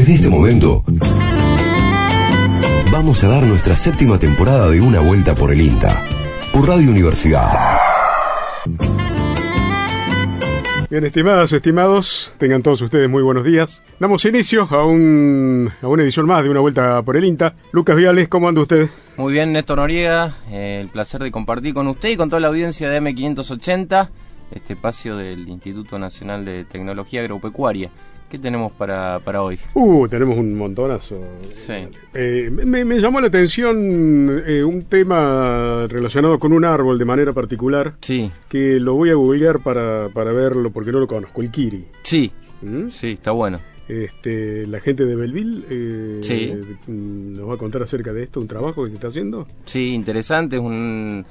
Desde este momento, vamos a dar nuestra séptima temporada de Una Vuelta por el INTA, por Radio Universidad. Bien, estimadas, estimados, tengan todos ustedes muy buenos días. Damos inicio a, un, a una edición más de Una Vuelta por el INTA. Lucas Viales, ¿cómo anda usted? Muy bien, Néstor Noriega, eh, el placer de compartir con usted y con toda la audiencia de M580 este espacio del Instituto Nacional de Tecnología Agropecuaria. ¿Qué tenemos para, para hoy? Uh, tenemos un montonazo. Sí. Eh, me, me llamó la atención eh, un tema relacionado con un árbol de manera particular. Sí, Que lo voy a googlear para, para verlo porque no lo conozco, el Kiri. sí, ¿Mm? sí, está bueno. Este, la gente de Belleville eh, Sí. mm, nos va a contar acerca de esto, un trabajo que se está haciendo. Sí, interesante, es un,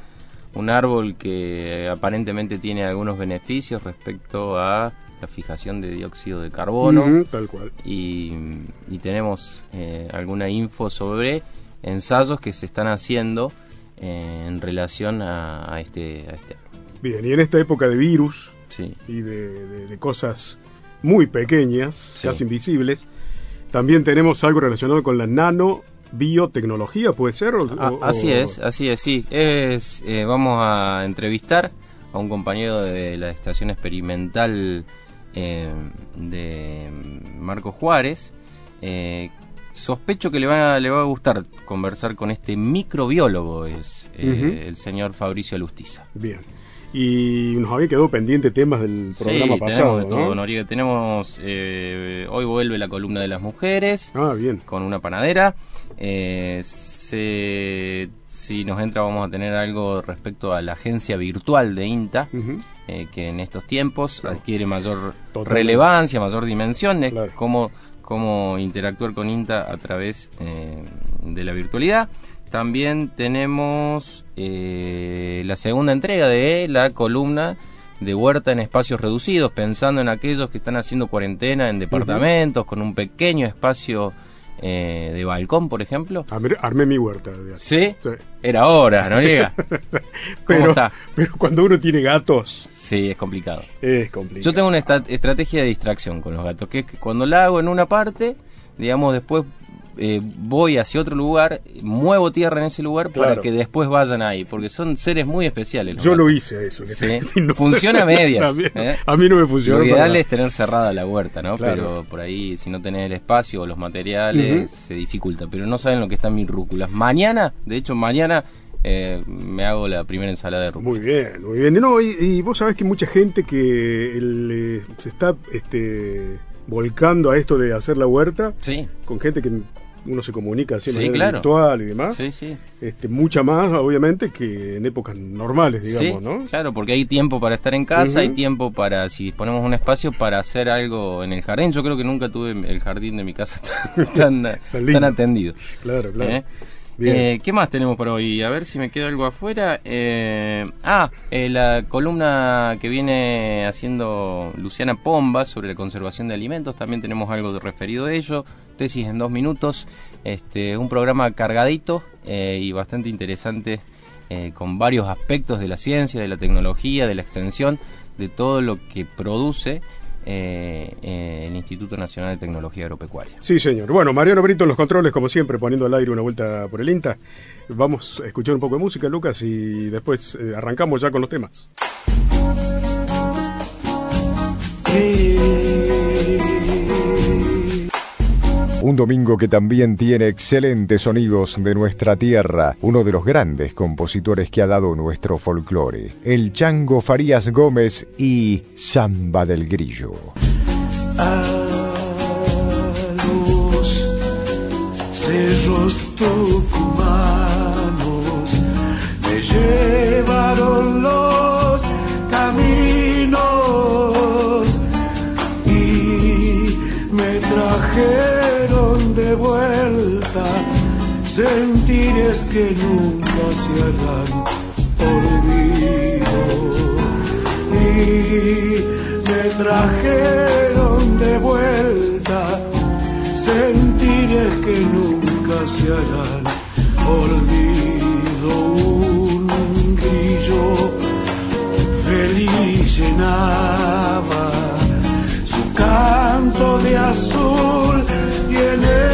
un árbol que aparentemente tiene algunos beneficios respecto a la fijación de dióxido de carbono. Tal cual. y, y tenemos eh, alguna info sobre ensayos que se están haciendo eh, en relación a, a este, a este árbol. Bien, y en esta época de virus Sí, y de, de- de cosas muy pequeñas, Sí. casi invisibles, también tenemos algo relacionado con la nanobiotecnología, ¿puede ser? O- Ah, así o- es, así es, sí. Es, eh, vamos a entrevistar a un compañero de la estación experimental eh, de Marco Juárez. Eh, sospecho que le va, le va a gustar conversar con este microbiólogo, es eh, el señor Fabricio Alustiza. Bien. Y nos había quedado pendiente temas del programa sí, pasado. tenemos de todo, ¿no? Noriega. Tenemos, eh, hoy vuelve la columna de las mujeres Ah, bien. con una panadera. Eh, se- si nos entra vamos a tener algo respecto a la agencia virtual de INTA, eh, que en estos tiempos Claro. adquiere mayor Totalmente. relevancia, mayor dimensión, Claro. cómo, cómo interactuar con INTA a través eh, de la virtualidad. También tenemos eh, la segunda entrega de la columna de huerta en espacios reducidos, pensando en aquellos que están haciendo cuarentena en departamentos, con un pequeño espacio eh, de balcón, por ejemplo. Armé, armé mi huerta. ¿Sí? Sí. Era hora, ¿no llega? ¿Cómo Pero, está? pero cuando uno tiene gatos, Sí, es complicado. es complicado. Yo tengo una estrategia de distracción con los gatos, que es que cuando la hago en una parte, digamos, después eh, voy hacia otro lugar, muevo tierra en ese lugar para que después vayan ahí, porque son seres muy especiales. Yo lo hice eso. Sí. no- Funciona a medias, a, mí, ¿eh? a mí no me funcionó. Lo ideal es tener cerrada la huerta, ¿no? Claro. Pero por ahí, si no tenés el espacio o los materiales, se dificulta. Pero no saben lo que están mis rúculas. Mañana, de hecho, mañana eh, me hago la primera ensalada de rúcula. Muy bien, muy bien. No, y, y vos sabés que mucha gente que el, eh, se está este, volcando a esto de hacer la huerta, Sí, con gente que uno se comunica así Sí, claro. virtual y demás, sí, sí. este, mucha más, obviamente, que en épocas normales, digamos, ¿no? claro, porque hay tiempo para estar en casa, hay tiempo para, si disponemos un espacio, para hacer algo en el jardín. Yo creo que nunca tuve el jardín de mi casa tan, tan, Tan tan atendido. Claro, claro. ¿eh? Eh, ¿Qué más tenemos por hoy? A ver si me queda algo afuera. Eh, ah, eh, la columna que viene haciendo Luciana Pomba sobre la conservación de alimentos. También tenemos algo de referido a ello. Tesis en dos minutos. Este, un programa cargadito eh, y bastante interesante con varios aspectos de la ciencia, de la tecnología, de la extensión, de todo lo que produce eh, el Instituto Nacional de Tecnología Agropecuaria. Sí, señor. Bueno, Mariano Brito en los controles, como siempre, poniendo al aire una vuelta por el INTA. Vamos a escuchar un poco de música, Lucas, y después eh, arrancamos ya con los temas. Un domingo que también tiene excelentes sonidos de nuestra tierra, uno de los grandes compositores que ha dado nuestro folclore, el Chango Farías Gómez y Samba del Grillo. a los cerros tucumanos me llevaron los sentires que nunca se harán olvido y me trajeron de vuelta sentires que nunca se harán olvido un grillo feliz llenaba su canto de azul y le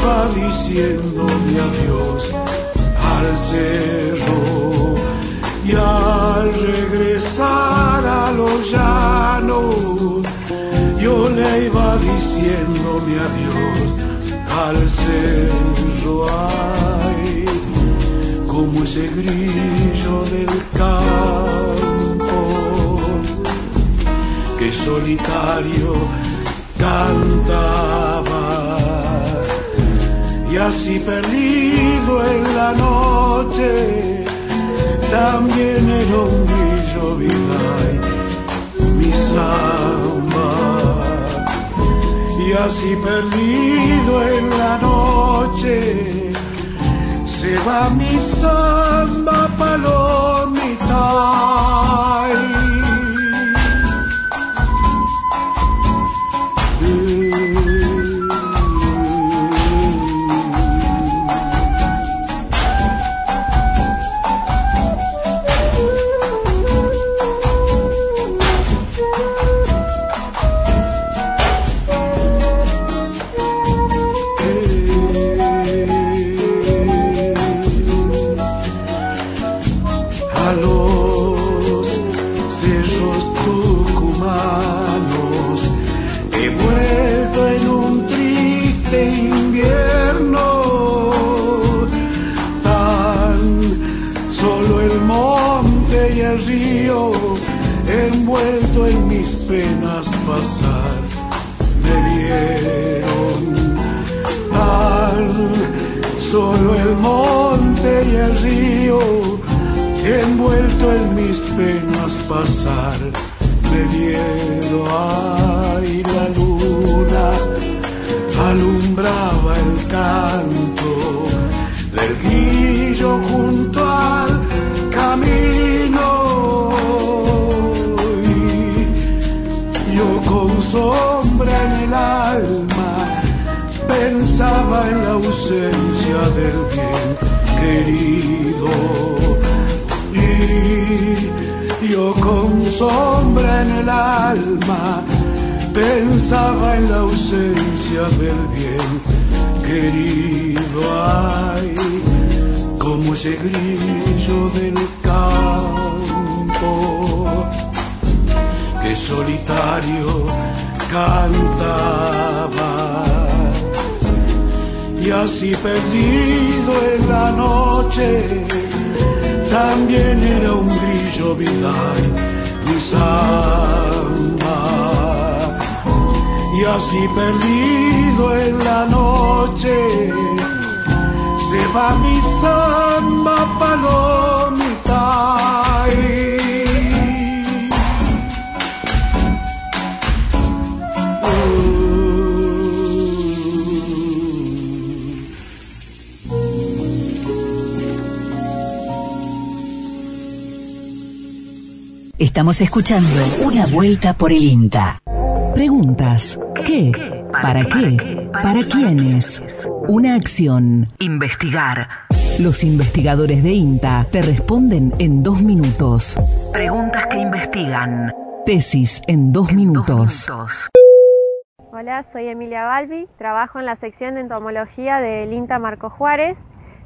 iba diciendo mi adiós al cerro y al regresar a los llanos yo le iba diciendo mi adiós al cerro. Ay como ese grillo del campo que solitario cantaba y así perdido en la noche también era un brillo mi samba y así perdido en la noche se va mi samba palomita con sombra en el alma pensaba en la ausencia del bien querido. Y yo con sombra en el alma pensaba en la ausencia del bien querido. Ay como ese grillo del campo solitario cantaba. Y así perdido en la noche también era un grillo vidal mi samba. Y así perdido en la noche se va mi samba palomita Estamos escuchando Una Vuelta por el INTA. Preguntas. ¿Qué? ¿Para qué? ¿Para quiénes? Una acción. Investigar. Los investigadores de INTA te responden en dos minutos. Preguntas que investigan. Tesis en dos minutos. Hola, soy Emilia Balbi, trabajo en la sección de entomología del INTA Marco Juárez.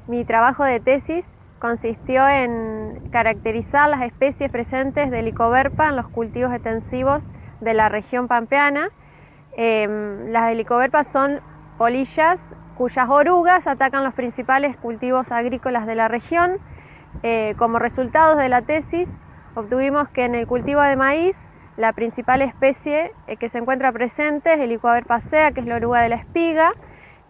Mi trabajo de tesis consistió en caracterizar las especies presentes de Helicoverpa en los cultivos extensivos de la región pampeana. Eh, las helicoverpas son polillas cuyas orugas atacan los principales cultivos agrícolas de la región. Eh, como resultados de la tesis, obtuvimos que en el cultivo de maíz la principal especie eh, que se encuentra presente es Helicoverpa sea, que es la oruga de la espiga.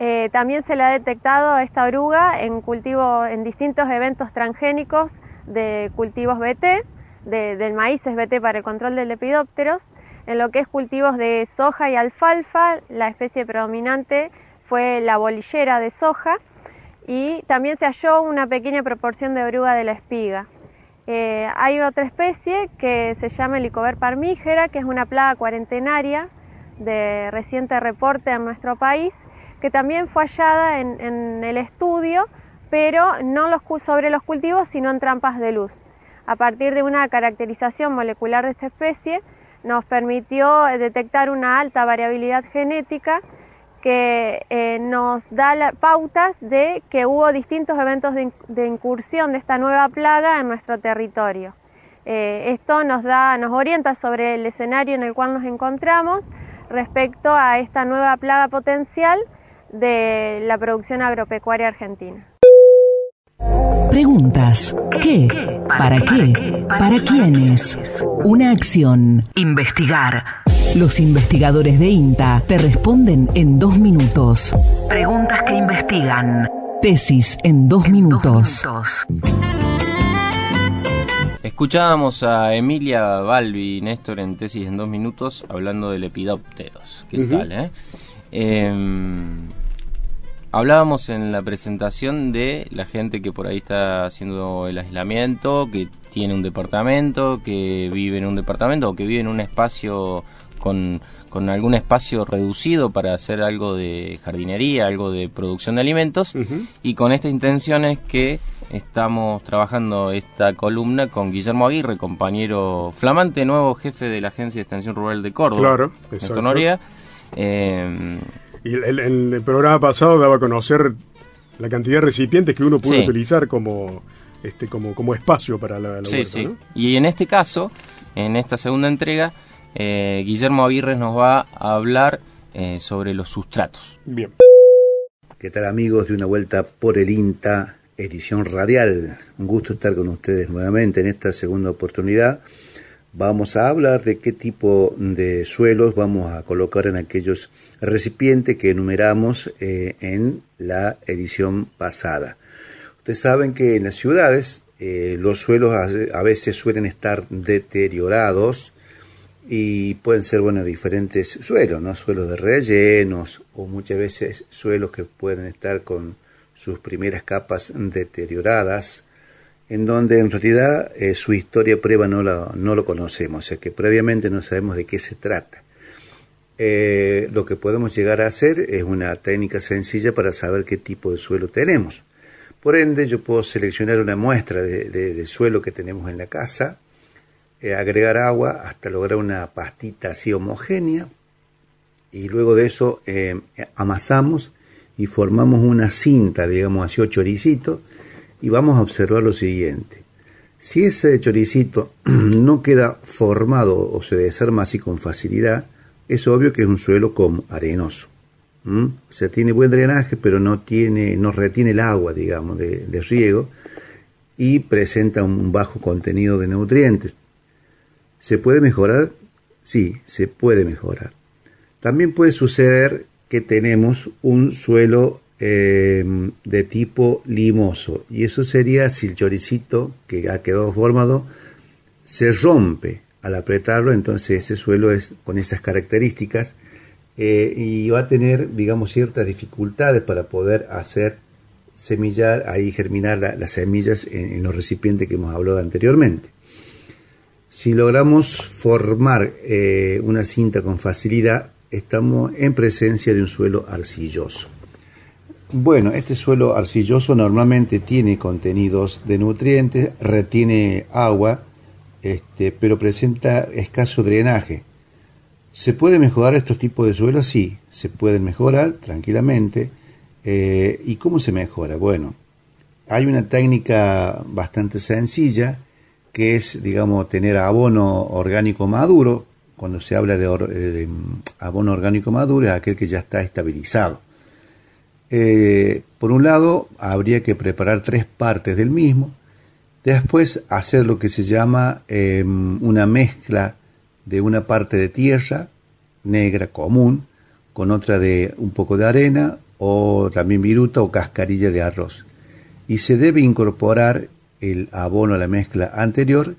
Eh, también se le ha detectado esta oruga en cultivo, en distintos eventos transgénicos de cultivos BT, de, del maíz es BT para el control de lepidópteros. En lo que es cultivos de soja y alfalfa, la especie predominante fue la bolillera de soja y también se halló una pequeña proporción de oruga de la espiga. Eh, hay otra especie que se llama Helicoverpa armígera, que es una plaga cuarentenaria de reciente reporte en nuestro país, que también fue hallada en, el estudio, pero no sobre los cultivos, sino en trampas de luz. A partir de una caracterización molecular de esta especie, nos permitió detectar una alta variabilidad genética que eh, nos da pautas de que hubo distintos eventos de, incursión de esta nueva plaga en nuestro territorio. Eh, esto nos da, nos orienta sobre el escenario en el cual nos encontramos respecto a esta nueva plaga potencial de la producción agropecuaria argentina. Preguntas. ¿Qué? ¿Para qué? ¿Para quiénes? Una acción. Investigar. Los investigadores de INTA te responden en dos minutos. Preguntas que investigan. Tesis en dos minutos. Escuchábamos a Emilia Balbi, Néstor, en Tesis en dos minutos, hablando de lepidópteros. ¿Qué tal, eh? eh Hablábamos en la presentación de la gente que por ahí está haciendo el aislamiento, que tiene un departamento, que vive en un departamento o que vive en un espacio con, algún espacio reducido para hacer algo de jardinería, algo de producción de alimentos. Y con esta intención es que estamos trabajando esta columna con Guillermo Aguirre, compañero flamante, nuevo jefe de la Agencia de Extensión Rural de Córdoba. Claro, exacto. Eh, y el, el, programa pasado daba a conocer la cantidad de recipientes que uno puede utilizar como, este, como, como espacio para la, la sí, sí. Y en este caso, en esta segunda entrega, eh, Guillermo Aguirre nos va a hablar eh, sobre los sustratos. Bien. ¿Qué tal amigos de una vuelta por el INTA, edición radial? Un gusto estar con ustedes nuevamente en esta segunda oportunidad Vamos a hablar de qué tipo de suelos vamos a colocar en aquellos recipientes que enumeramos eh, en la edición pasada. Ustedes saben que en las ciudades eh, los suelos a, veces suelen estar deteriorados y pueden ser diferentes suelos, ¿no? suelos de rellenos o muchas veces suelos que pueden estar con sus primeras capas deterioradas en donde en realidad eh, su historia prueba no, no lo conocemos, o sea que previamente no sabemos de qué se trata. Eh, lo que podemos llegar a hacer es una técnica sencilla para saber qué tipo de suelo tenemos. Por ende, yo puedo seleccionar una muestra de, suelo que tenemos en la casa, eh, agregar agua hasta lograr una pastita así homogénea y luego de eso amasamos y formamos una cinta, digamos así, o choricito, y vamos a observar lo siguiente. Si ese choricito no queda formado o se desarma así con facilidad, es obvio que es un suelo como arenoso. O sea, tiene buen drenaje, pero no, tiene, no retiene el agua, digamos, de, de riego y presenta un bajo contenido de nutrientes. ¿Se puede mejorar? Sí, se puede mejorar. También puede suceder que tenemos un suelo Em, de tipo limoso. Y eso sería si el choricito que ha quedado formado se rompe al apretarlo, entonces ese suelo es con esas características eh, y va a tener, digamos, ciertas dificultades para poder hacer semillar, ahí germinar las semillas en, los recipientes que hemos hablado anteriormente. Si logramos formar eh, una cinta con facilidad, estamos en presencia de un suelo arcilloso. Bueno, este suelo arcilloso normalmente tiene contenidos de nutrientes, retiene agua, este, pero presenta escaso drenaje. ¿Se puede mejorar estos tipos de suelos? Sí, se pueden mejorar tranquilamente. Eh, ¿Y cómo se mejora? Bueno, hay una técnica bastante sencilla que es, digamos, tener abono orgánico maduro. Cuando se habla de, de abono orgánico maduro es aquel que ya está estabilizado. Eh, por un lado, habría que preparar tres partes del mismo, después hacer lo que se llama em, una mezcla de una parte de tierra negra común con otra de un poco de arena o también viruta o cascarilla de arroz. Y se debe incorporar el abono a la mezcla anterior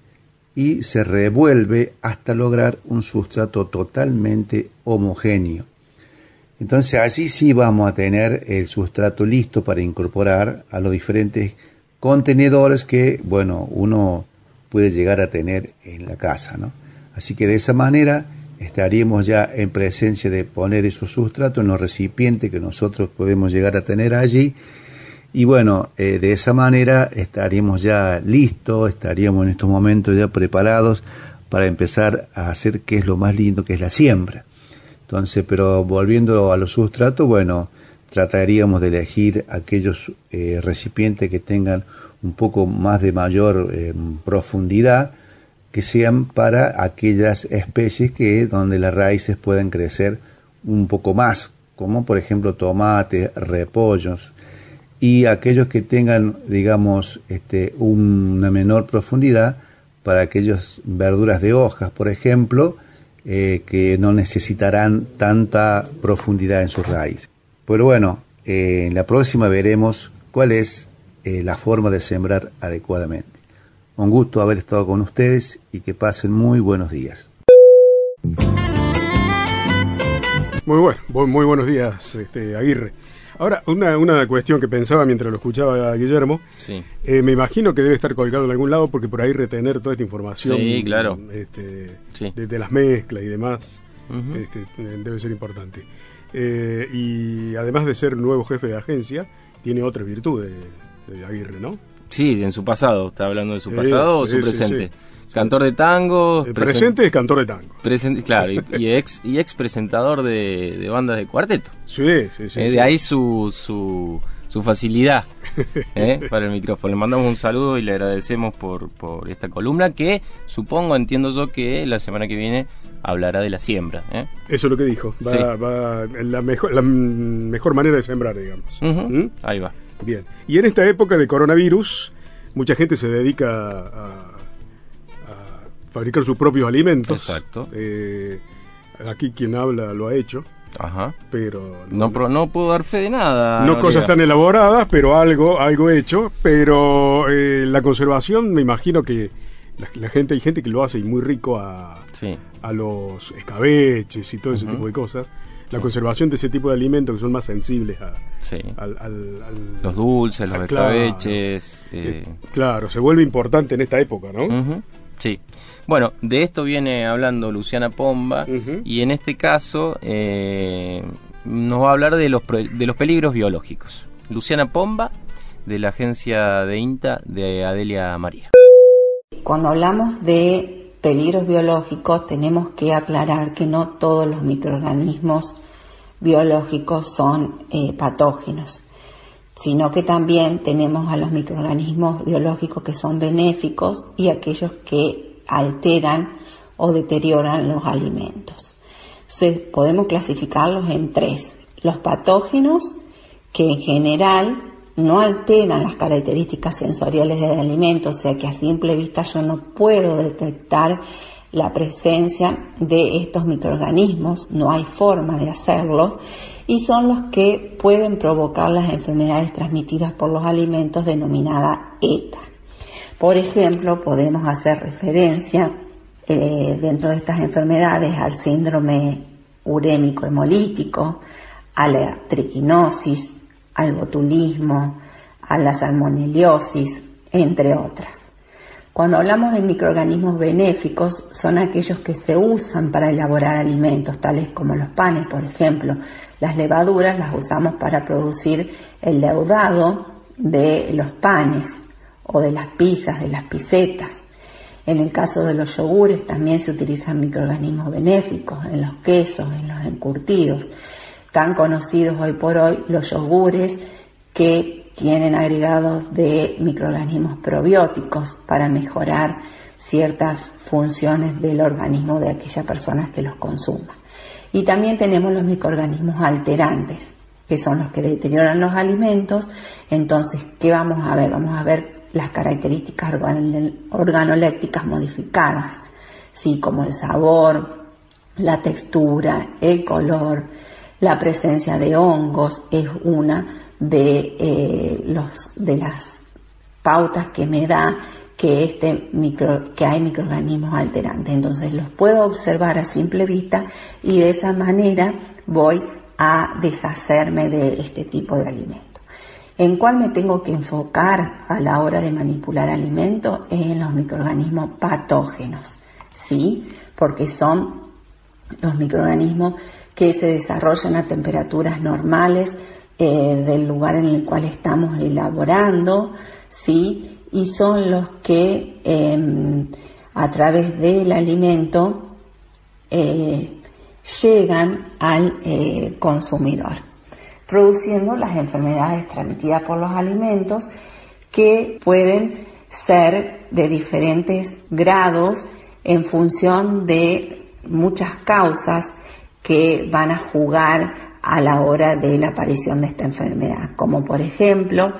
y se revuelve hasta lograr un sustrato totalmente homogéneo. Entonces allí sí vamos a tener el sustrato listo para incorporar a los diferentes contenedores que, bueno, uno puede llegar a tener en la casa, ¿no? Así que de esa manera estaríamos ya en presencia de poner esos sustratos en los recipientes que nosotros podemos llegar a tener allí. Y bueno, eh, de esa manera estaríamos ya listos, estaríamos en estos momentos ya preparados para empezar a hacer qué es lo más lindo, que es la siembra. Entonces, pero volviendo a los sustratos, bueno, trataríamos de elegir aquellos eh, recipientes que tengan un poco más de mayor eh, profundidad, que sean para aquellas especies que donde las raíces puedan crecer un poco más, como por ejemplo tomates, repollos, y aquellos que tengan, digamos, este, una menor profundidad para aquellas verduras de hojas, por ejemplo, eh, que no necesitarán tanta profundidad en sus raíces. Pero bueno, eh, en la próxima veremos cuál es eh, la forma de sembrar adecuadamente. Un gusto haber estado con ustedes y que pasen muy buenos días. Muy bueno, muy buenos días, este, Aguirre. Ahora, una, una cuestión que pensaba mientras lo escuchaba a Guillermo. Sí. Eh, me imagino que debe estar colgado en algún lado porque por ahí retener toda esta información. Sí, claro. Este, Sí. De, de las mezclas y demás este, eh, debe ser importante. Eh, y además de ser nuevo jefe de agencia, tiene otra virtud de, de Aguirre, ¿no? Sí, en su pasado. ¿Está hablando de su Sí, pasado o su sí, presente? Cantor de tango. El presen- presente es cantor de tango. presen- claro, y, y ex, y ex presentador de, de bandas de cuarteto. Sí, sí, sí. Eh, sí. De ahí su, su, su facilidad eh, para el micrófono. Le mandamos un saludo y le agradecemos por, por esta columna que supongo, entiendo yo, que la semana que viene hablará de la siembra. ¿eh? Eso es lo que dijo. Va, Sí. va la, mejor, la mm, mejor manera de sembrar, digamos. ¿Mm? Ahí va. Bien. Y en esta época de coronavirus, mucha gente se dedica a fabricar sus propios alimentos. Exacto. Eh, aquí quien habla lo ha hecho, Ajá. pero No, pro- no puedo dar fe de nada. no cosas tan elaboradas, pero algo, algo hecho. Pero eh, la conservación, me imagino que la, la gente, hay gente que lo hace y muy rico a, Sí. a los escabeches y todo ese tipo de cosas. La conservación de ese tipo de alimentos que son más sensibles a, Sí. al, al- al- Los dulces, los Ah, claro. escabeches. eh, Eh, claro, se vuelve importante en esta época, ¿no? Sí. Bueno, de esto viene hablando Luciana Pomba y en este caso eh, nos va a hablar de los, pro- de los peligros biológicos. Luciana Pomba, de la agencia de INTA de Adelia María. Cuando hablamos de peligros biológicos tenemos que aclarar que no todos los microorganismos biológicos son eh, patógenos, sino que también tenemos a los microorganismos biológicos que son benéficos y aquellos que alteran o deterioran los alimentos. Podemos clasificarlos en tres. Los patógenos, que en general no alteran las características sensoriales del alimento, o sea que a simple vista yo no puedo detectar la presencia de estos microorganismos, no hay forma de hacerlo, y son los que pueden provocar las enfermedades transmitidas por los alimentos denominada ETA. Por ejemplo, podemos hacer referencia eh, dentro de estas enfermedades al síndrome urémico hemolítico, a la triquinosis, al botulismo, a la salmoneliosis, entre otras. Cuando hablamos de microorganismos benéficos, son aquellos que se usan para elaborar alimentos, tales como los panes, por ejemplo. Las levaduras las usamos para producir el leudado de los panes o de las pizzas, de las pisetas. En el caso de los yogures también se utilizan microorganismos benéficos, en los quesos, en los encurtidos. Tan conocidos hoy por hoy los yogures que tienen agregados de microorganismos probióticos para mejorar ciertas funciones del organismo de aquella persona que los consuma. Y también tenemos los microorganismos alterantes, que son los que deterioran los alimentos. Entonces, ¿qué vamos a ver? Vamos a ver las características organolépticas modificadas, ¿sí? como el sabor, la textura, el color, la presencia de hongos es una de, eh, los, de las pautas que me da que, este micro, que hay microorganismos alterantes. Entonces los puedo observar a simple vista y de esa manera voy a deshacerme de este tipo de alimento. ¿En cuál me tengo que enfocar a la hora de manipular alimentos? En los microorganismos patógenos, ¿sí? Porque son los microorganismos que se desarrollan a temperaturas normales eh, del lugar en el cual estamos elaborando, ¿sí? Y son los que eh, a través del alimento eh, llegan al eh, consumidor, produciendo las enfermedades transmitidas por los alimentos que pueden ser de diferentes grados en función de muchas causas que van a jugar a la hora de la aparición de esta enfermedad, como por ejemplo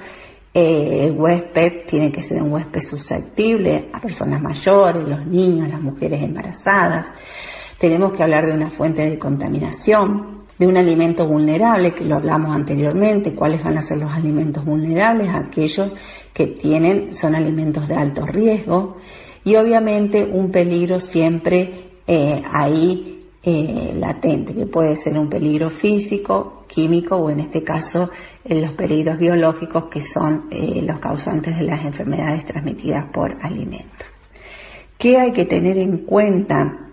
eh, el huésped tiene que ser un huésped susceptible a personas mayores, los niños, las mujeres embarazadas. Tenemos que hablar de una fuente de contaminación, de un alimento vulnerable, que lo hablamos anteriormente, cuáles van a ser los alimentos vulnerables, aquellos que tienen, son alimentos de alto riesgo, y obviamente un peligro siempre eh, ahí eh, latente, que puede ser un peligro físico, químico o en este caso eh, los peligros biológicos que son eh, los causantes de las enfermedades transmitidas por alimentos. ¿Qué hay que tener en cuenta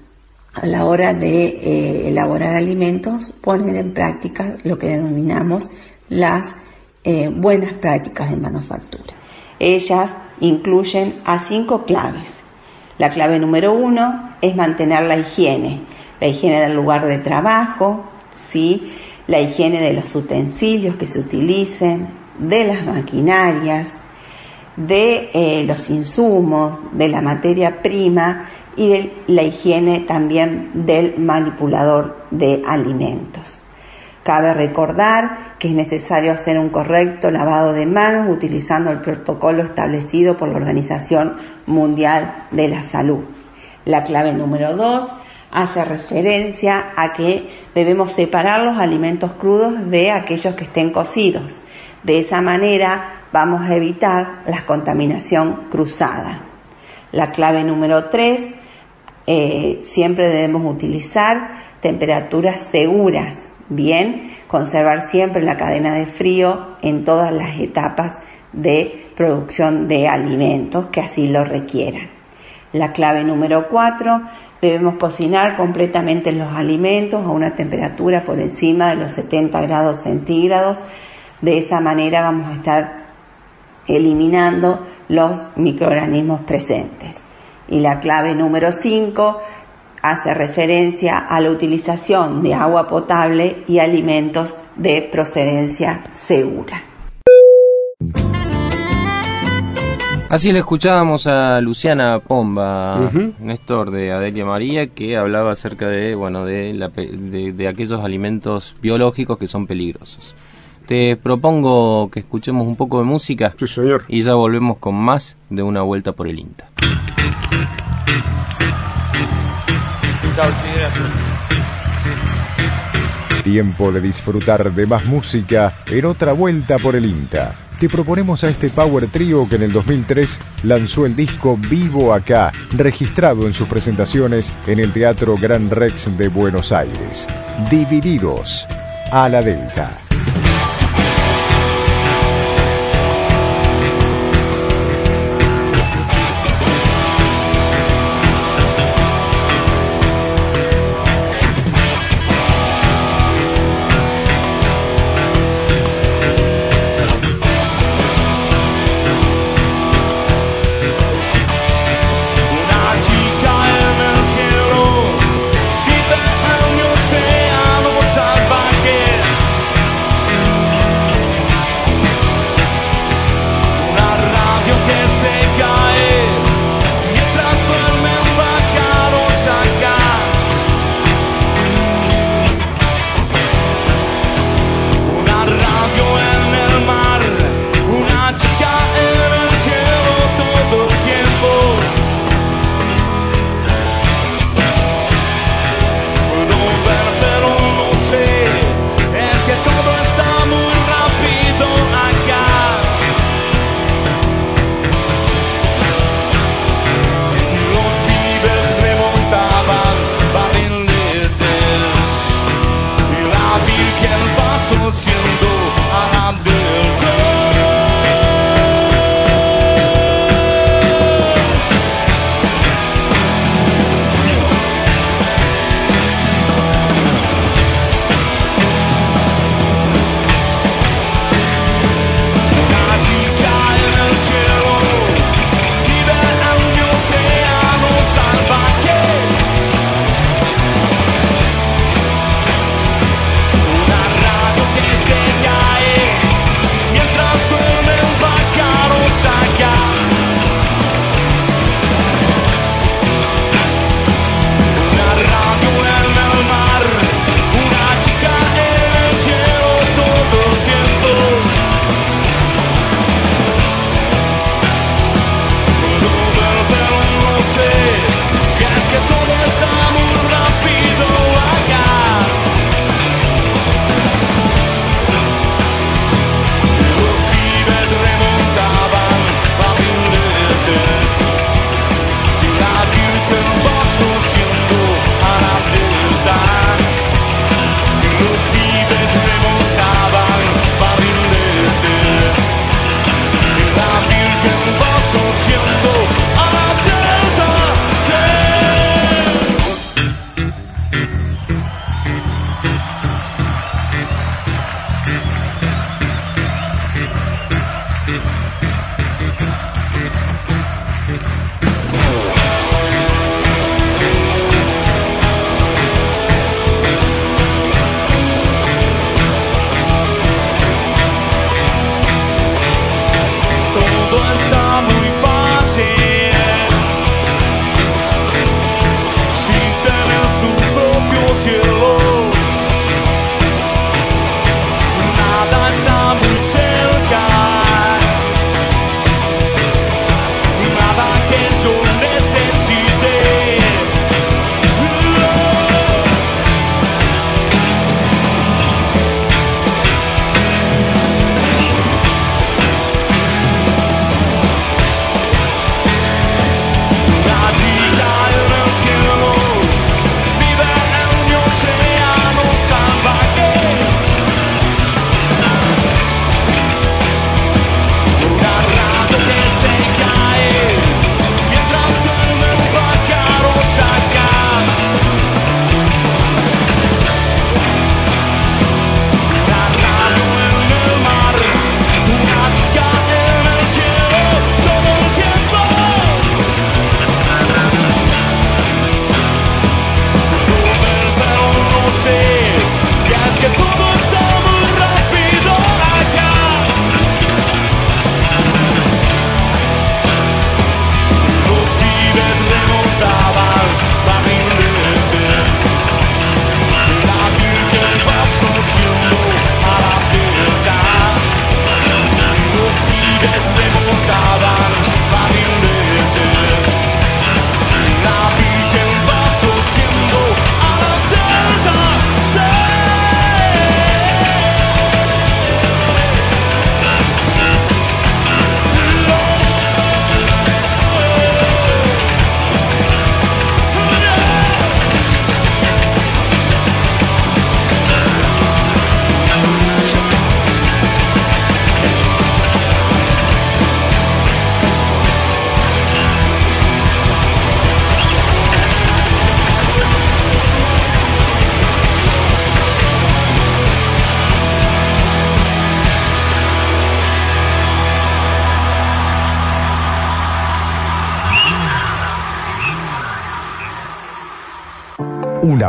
a la hora de elaborar alimentos? Poner en práctica lo que denominamos las buenas prácticas de manufactura. Ellas incluyen a cinco claves. La clave número uno es mantener la higiene la higiene del lugar de trabajo, ¿sí? la higiene de los utensilios que se utilicen, de las maquinarias, de eh, los insumos, de la materia prima y de la higiene también del manipulador de alimentos. Cabe recordar que es necesario hacer un correcto lavado de manos utilizando el protocolo establecido por la Organización Mundial de la Salud. La clave número dos hace referencia a que debemos separar los alimentos crudos de aquellos que estén cocidos. De esa manera vamos a evitar la contaminación cruzada. La clave número 3, eh, siempre debemos utilizar temperaturas seguras, bien, conservar siempre la cadena de frío en todas las etapas de producción de alimentos que así lo requieran. La clave número 4, Debemos cocinar completamente los alimentos a una temperatura por encima de los 70 grados centígrados. De esa manera vamos a estar eliminando los microorganismos presentes. Y la clave número 5 hace referencia a la utilización de agua potable y alimentos de procedencia segura. Así le escuchábamos a Luciana Pomba, Néstor de Adelia María, que hablaba acerca de, bueno, de, de, aquellos alimentos biológicos que son peligrosos. Te propongo que escuchemos un poco de música. señor. Y ya volvemos con más de una vuelta por el INTA. Chao, gracias. Tiempo de disfrutar de más música en otra vuelta por el INTA te proponemos a este Power Trio que en el 2003 lanzó el disco Vivo Acá, registrado en sus presentaciones en el Teatro Gran Rex de Buenos Aires. Divididos a la Delta.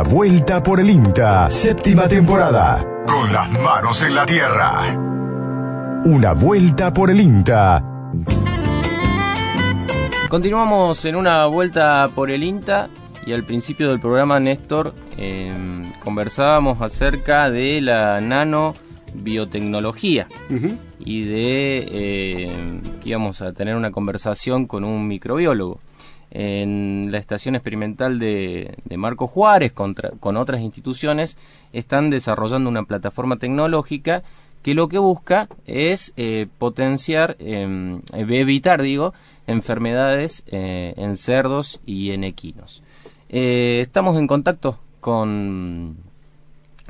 Vuelta por el INTA, séptima temporada. Con las manos en la tierra. Una vuelta por el INTA. Continuamos en una vuelta por el INTA y al principio del programa, Néstor, eh, conversábamos acerca de la nanobiotecnología y de eh, que íbamos a tener una conversación con un microbiólogo. En la estación experimental de, Marco Juárez, con otras instituciones, están desarrollando una plataforma tecnológica que lo que busca es eh, potenciar, em, evitar, digo, enfermedades eh, en cerdos y en equinos. Eh, estamos en contacto con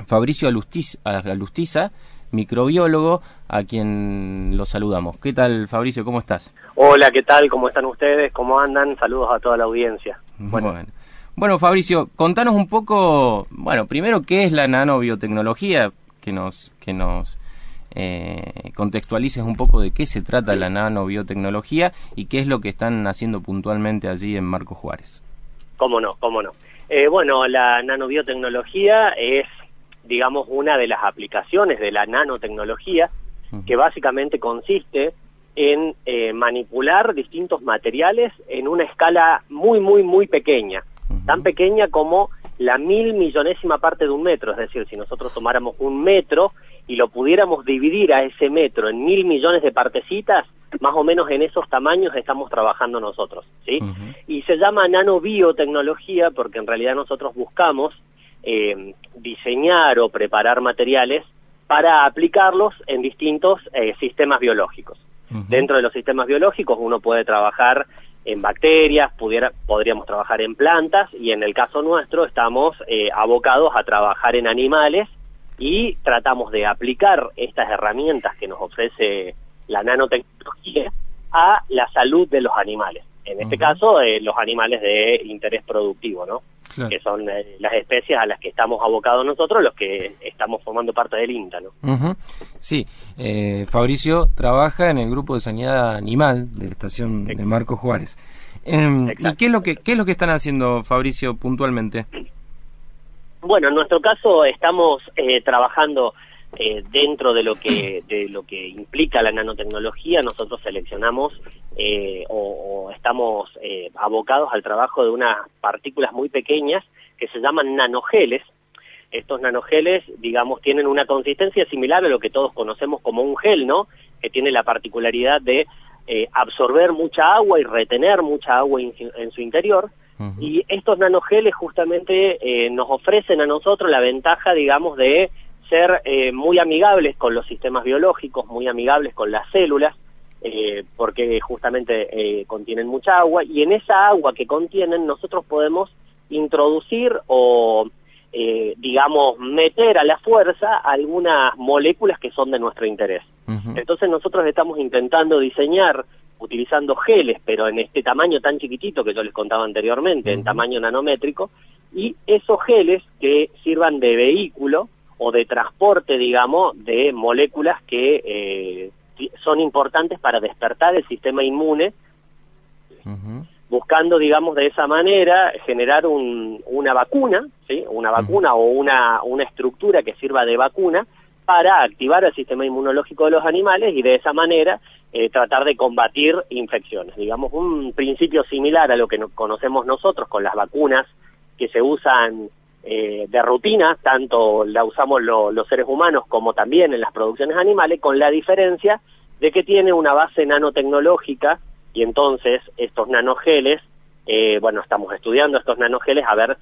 Fabricio Alustiza, microbiólogo, a quien lo saludamos. ¿Qué tal, Fabricio? ¿Cómo estás? Hola, ¿qué tal? ¿Cómo están ustedes? ¿Cómo andan? Saludos a toda la audiencia. Bueno. bueno. Fabricio, contanos un poco, bueno, primero, ¿qué es la nanobiotecnología? Que nos, que nos eh, contextualices un poco de qué se trata la nanobiotecnología y qué es lo que están haciendo puntualmente allí en Marco Juárez. Cómo no, cómo no. Eh, bueno, la nanobiotecnología es, digamos, una de las aplicaciones de la nanotecnología que básicamente consiste en eh, manipular distintos materiales en una escala muy, muy, muy pequeña, tan pequeña como la mil millonésima parte de un metro, es decir, si nosotros tomáramos un metro y lo pudiéramos dividir a ese metro en mil millones de partecitas, más o menos en esos tamaños estamos trabajando nosotros, ¿sí? Y se llama nanobiotecnología porque en realidad nosotros buscamos eh, diseñar o preparar materiales para aplicarlos en distintos eh, sistemas biológicos. Dentro de los sistemas biológicos uno puede trabajar en bacterias, pudiera, podríamos trabajar en plantas y en el caso nuestro estamos eh, abocados a trabajar en animales y tratamos de aplicar estas herramientas que nos ofrece la nanotecnología a la salud de los animales. En este caso, eh, los animales de interés productivo, ¿no? Que son eh, las especies a las que estamos abocados nosotros, los que estamos formando parte del INTA, ¿no? Sí, eh, Fabricio trabaja en el grupo de sanidad animal de la estación de Marco Juárez. Em, ¿Y qué es lo que qué es lo que están haciendo, Fabricio, puntualmente? Bueno, en nuestro caso estamos eh, trabajando eh, dentro de lo que de lo que implica la nanotecnología. Nosotros seleccionamos eh, o, estamos abocados al trabajo de unas partículas muy pequeñas que se llaman nanogeles. Estos nanogeles, digamos, tienen una consistencia similar a lo que todos conocemos como un gel, ¿no? Que tiene la particularidad de absorber mucha agua y retener mucha agua en su interior y estos nanogeles justamente eh, nos ofrecen a nosotros la ventaja, digamos, de ser eh, muy amigables con los sistemas biológicos, muy amigables con las células, eh, porque justamente contienen mucha agua, y en esa agua que contienen nosotros podemos introducir o, digamos, meter a la fuerza algunas moléculas que son de nuestro interés. Entonces nosotros estamos intentando diseñar utilizando geles, pero en este tamaño tan chiquitito que yo les contaba anteriormente, en tamaño nanométrico, y esos geles que sirvan de vehículo o de transporte, digamos, de moléculas que eh, son importantes para despertar el sistema inmune, buscando, digamos, de esa manera generar una vacuna, ¿sí? una vacuna o una, una estructura que sirva de vacuna para activar el sistema inmunológico de los animales y de esa manera eh, tratar de combatir infecciones. Digamos, un principio similar a lo que conocemos nosotros con las vacunas que se usan eh, de rutina, tanto la usamos los seres humanos como también en las producciones animales, con la diferencia de que tiene una base nanotecnológica y entonces estos nanogeles, eh, bueno, estamos estudiando estos nanogeles a ver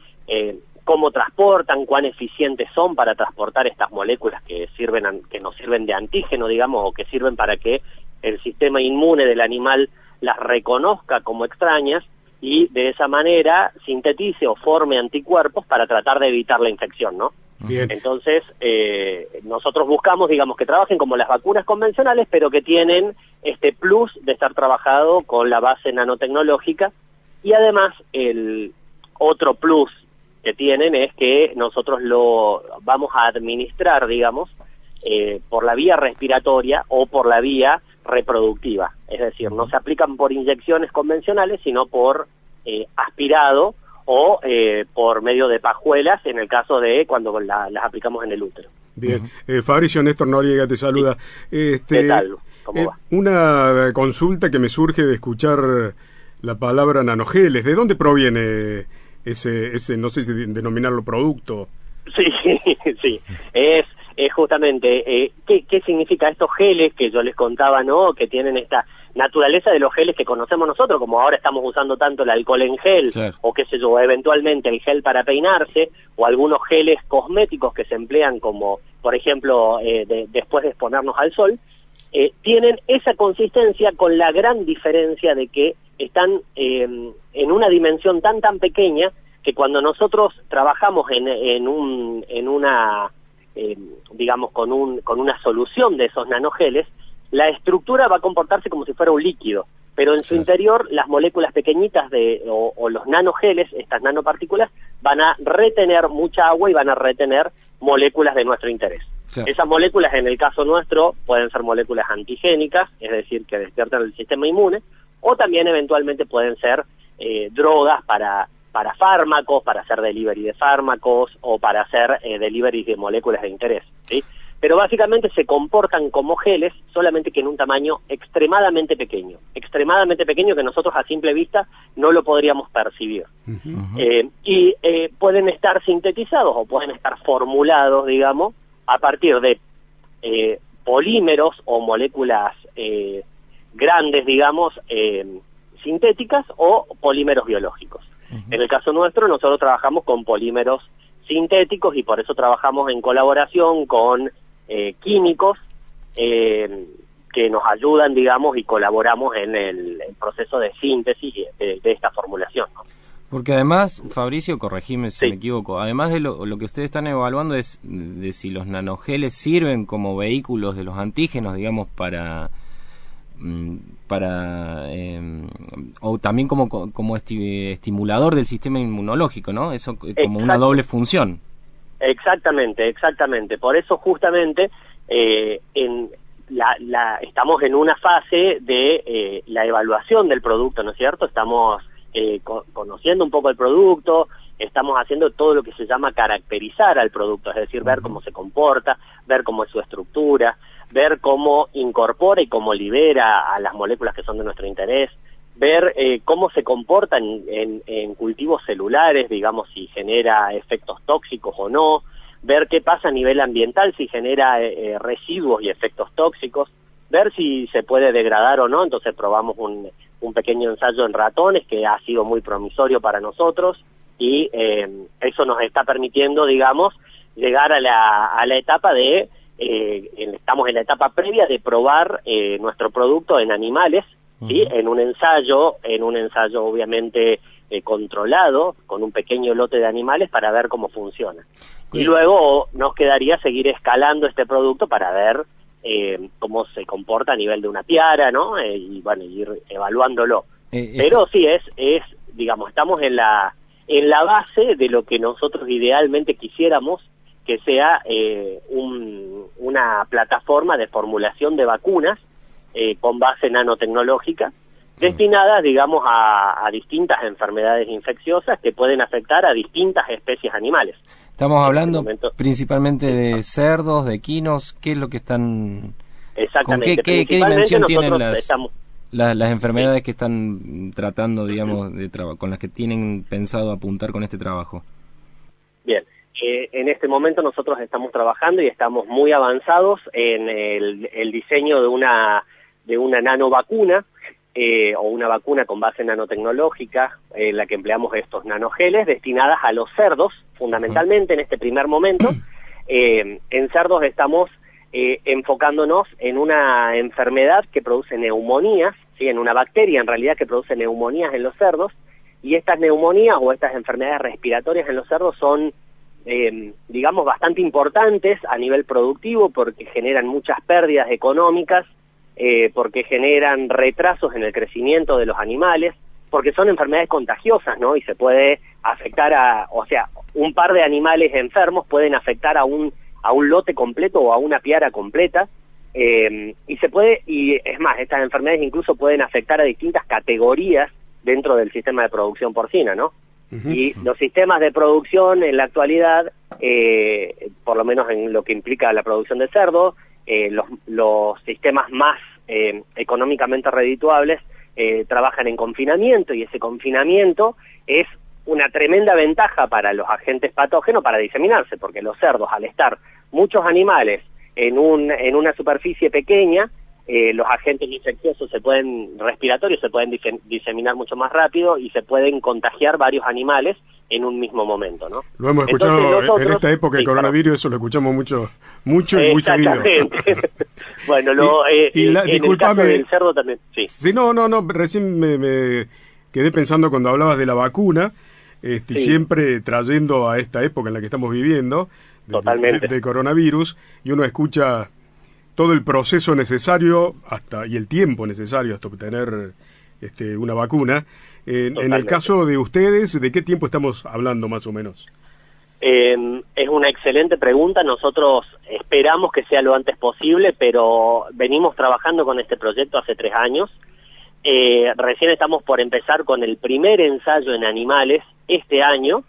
cómo transportan, cuán eficientes son para transportar estas moléculas que sirven que nos sirven de antígeno, digamos, o que sirven para que el sistema inmune del animal las reconozca como extrañas y de esa manera sintetice o forme anticuerpos para tratar de evitar la infección, ¿no? Entonces, eh, nosotros buscamos, digamos, que trabajen como las vacunas convencionales, pero que tienen este plus de estar trabajado con la base nanotecnológica y además el otro plus que tienen es que nosotros lo vamos a administrar, digamos, eh, por la vía respiratoria o por la vía reproductiva. Es decir, no se aplican por inyecciones convencionales, sino por eh, aspirado o eh, por medio de pajuelas en el caso de cuando la- las aplicamos en el útero. Bien, eh, Fabricio Néstor Noriega te saluda. Este, ¿Qué tal? ¿Cómo eh, va? Una consulta que me surge de escuchar la palabra nanogeles. ¿De dónde proviene ese, ese no sé si de- denominarlo producto? Sí, sí, es, es justamente, eh, ¿qué, ¿qué significa estos geles que yo les contaba, no? Que tienen esta naturaleza de los geles que conocemos nosotros, como ahora estamos usando tanto el alcohol en gel, Claro. o qué sé yo, eventualmente el gel para peinarse, o algunos geles cosméticos que se emplean como, por ejemplo, eh, de- después de exponernos al sol, eh, tienen esa consistencia con la gran diferencia de que están eh, en una dimensión tan tan pequeña que cuando nosotros trabajamos en, en, un, en una, eh, digamos, con, un, con una solución de esos nanogeles, la estructura va a comportarse como si fuera un líquido, pero en su interior las moléculas pequeñitas de, o, o los nanogeles, estas nanopartículas, van a retener mucha agua y van a retener moléculas de nuestro interés. Claro. Esas moléculas, en el caso nuestro, pueden ser moléculas antigénicas, es decir, que despiertan el sistema inmune, o también eventualmente pueden ser eh, drogas para, para fármacos, para hacer delivery de fármacos o para hacer eh, delivery de moléculas de interés. ¿sí? Pero básicamente se comportan como geles, solamente que en un tamaño extremadamente pequeño, extremadamente pequeño que nosotros a simple vista no lo podríamos percibir. Eh, y eh, pueden estar sintetizados o pueden estar formulados, digamos, a partir de eh, polímeros o moléculas eh, grandes, digamos, eh, sintéticas o polímeros biológicos. En el caso nuestro, nosotros trabajamos con polímeros sintéticos y por eso trabajamos en colaboración con eh, químicos eh, que nos ayudan, digamos, y colaboramos en el, el proceso de síntesis de, de esta formulación. ¿no? Porque además, Fabricio, corregime si me equivoco, además de lo, lo que ustedes están evaluando es de si los nanogeles sirven como vehículos de los antígenos, digamos, para mm, para eh, o también como como esti- estimulador del sistema inmunológico, ¿no? Eso como una doble función. Exactamente, exactamente. Por eso justamente eh, en la, la- estamos en una fase de eh, la evaluación del producto, ¿no es cierto? Estamos eh, co- conociendo un poco el producto, estamos haciendo todo lo que se llama caracterizar al producto, es decir, ver cómo se comporta, ver cómo es su estructura, ver cómo incorpora y cómo libera a las moléculas que son de nuestro interés, ver eh, cómo se comporta en, cultivos celulares, digamos, si genera efectos tóxicos o no, ver qué pasa a nivel ambiental, si genera eh, eh, residuos y efectos tóxicos, ver si se puede degradar o no, entonces probamos un, pequeño ensayo en ratones que ha sido muy promisorio para nosotros y eso nos está permitiendo, digamos, llegar a la, a la etapa de, eh, estamos en la etapa previa de probar eh, nuestro producto en animales, ¿sí? en un ensayo, en un ensayo obviamente eh, controlado, con un pequeño lote de animales para ver cómo funciona. Y luego nos quedaría seguir escalando este producto para ver eh, cómo se comporta a nivel de una piara, ¿no? Eh, y bueno, ir evaluándolo. Pero sí es, es, digamos, estamos en la, en la base de lo que nosotros idealmente quisiéramos que sea eh, un- una plataforma de formulación de vacunas eh, con base nanotecnológica destinadas, digamos, a, a distintas enfermedades infecciosas que pueden afectar a distintas especies animales. Estamos hablando momento- principalmente de cerdos, de equinos, ¿qué es lo que están ¿Con Exactamente. qué, qué- dimensión tienen las, estamos- la- las enfermedades que están tratando, digamos, de con las que tienen pensado apuntar con este trabajo? Bien, eh, en este momento nosotros estamos trabajando y estamos muy avanzados en el, el diseño de una de una nanovacuna eh, o una vacuna con base nanotecnológica en la que empleamos estos nanogeles destinadas a los cerdos, fundamentalmente en este primer momento. Eh, en cerdos estamos eh, enfocándonos en una enfermedad que produce neumonías, ¿sí? en una bacteria en realidad que produce neumonías en los cerdos, y estas neumonías o estas enfermedades respiratorias en los cerdos son, eh, digamos, bastante importantes a nivel productivo porque generan muchas pérdidas económicas, eh, porque generan retrasos en el crecimiento de los animales, porque son enfermedades contagiosas, ¿no? Y se puede afectar a, o sea, un par de animales enfermos pueden afectar a un, a un lote completo o a una piara completa, eh, y se puede, y es más, estas enfermedades incluso pueden afectar a distintas categorías dentro del sistema de producción porcina, ¿no? Y los sistemas de producción en la actualidad, eh, por lo menos en lo que implica la producción de cerdo, eh, los, sistemas más eh, económicamente redituables trabajan en confinamiento y ese confinamiento es una tremenda ventaja para los agentes patógenos para diseminarse, porque los cerdos al estar muchos animales en, un, en una superficie pequeña, eh, los agentes infecciosos se pueden, respiratorios se pueden diseminar mucho más rápido y se pueden contagiar varios animales en un mismo momento, ¿no? Lo hemos escuchado en esta época del coronavirus, eso lo escuchamos mucho, mucho y mucho bueno, lo, y, eh, la, en el caso del cerdo también, sí. Sí, no, no, no, recién me, me quedé pensando cuando hablabas de la vacuna, este, siempre trayendo a esta época en la que estamos viviendo, Totalmente. de coronavirus, y uno escucha todo el proceso necesario hasta y el tiempo necesario hasta obtener este, una vacuna. en el caso de ustedes, ¿de qué tiempo estamos hablando más o menos? Eh, es una excelente pregunta. Nosotros esperamos que sea lo antes posible, pero venimos trabajando con este proyecto hace tres años. Eh, recién estamos por empezar con el primer ensayo en animales este año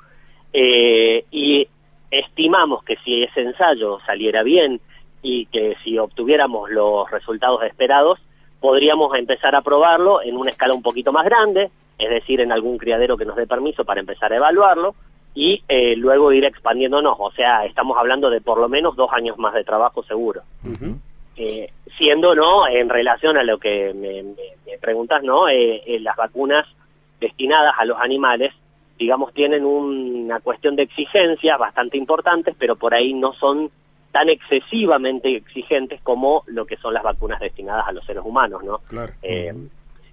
eh, y estimamos que si ese ensayo saliera bien y que si obtuviéramos los resultados esperados, podríamos empezar a probarlo en una escala un poquito más grande, es decir, en algún criadero que nos dé permiso para empezar a evaluarlo y eh, luego ir expandiéndonos. O sea, estamos hablando de por lo menos dos años más de trabajo seguro. eh, siendo, ¿no? En relación a lo que me, me, preguntas, ¿no? Eh, las vacunas destinadas a los animales, digamos, tienen una cuestión de exigencias bastante importantes, pero por ahí no son tan excesivamente exigentes como lo que son las vacunas destinadas a los seres humanos, ¿no? Eh,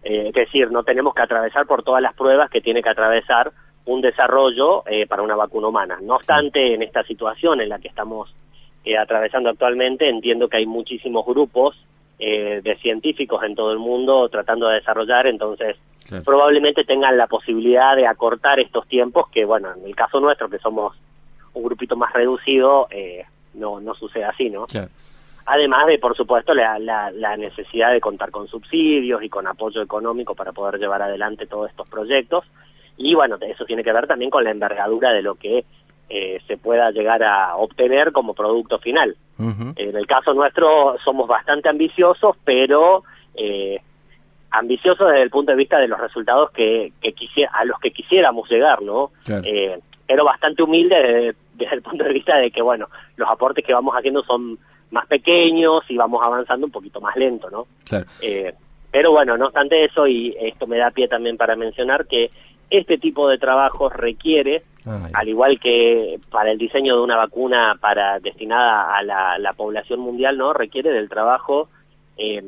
eh, es decir, no tenemos que atravesar por todas las pruebas que tiene que atravesar un desarrollo eh, para una vacuna humana. No obstante, en esta situación en la que estamos atravesando actualmente, entiendo que hay muchísimos grupos de científicos en todo el mundo tratando de desarrollar, entonces probablemente tengan la posibilidad de acortar estos tiempos que, bueno, en el caso nuestro, que somos un grupito más reducido, eh, no, no sucede así, ¿no? Además de, por supuesto, la, la, necesidad de contar con subsidios y con apoyo económico para poder llevar adelante todos estos proyectos. Y bueno, eso tiene que ver también con la envergadura de lo que eh, se pueda llegar a obtener como producto final. En el caso nuestro somos bastante ambiciosos, pero eh, ambiciosos desde el punto de vista de los resultados que, que a los que quisiéramos llegar, ¿no? Eh, pero bastante humilde desde el punto de vista de que, bueno, los aportes que vamos haciendo son más pequeños y vamos avanzando un poquito más lento, ¿no? Eh, pero bueno, no obstante eso, y esto me da pie también para mencionar que este tipo de trabajo requiere, al igual que para el diseño de una vacuna para destinada a la, población mundial, ¿no? Requiere del trabajo eh,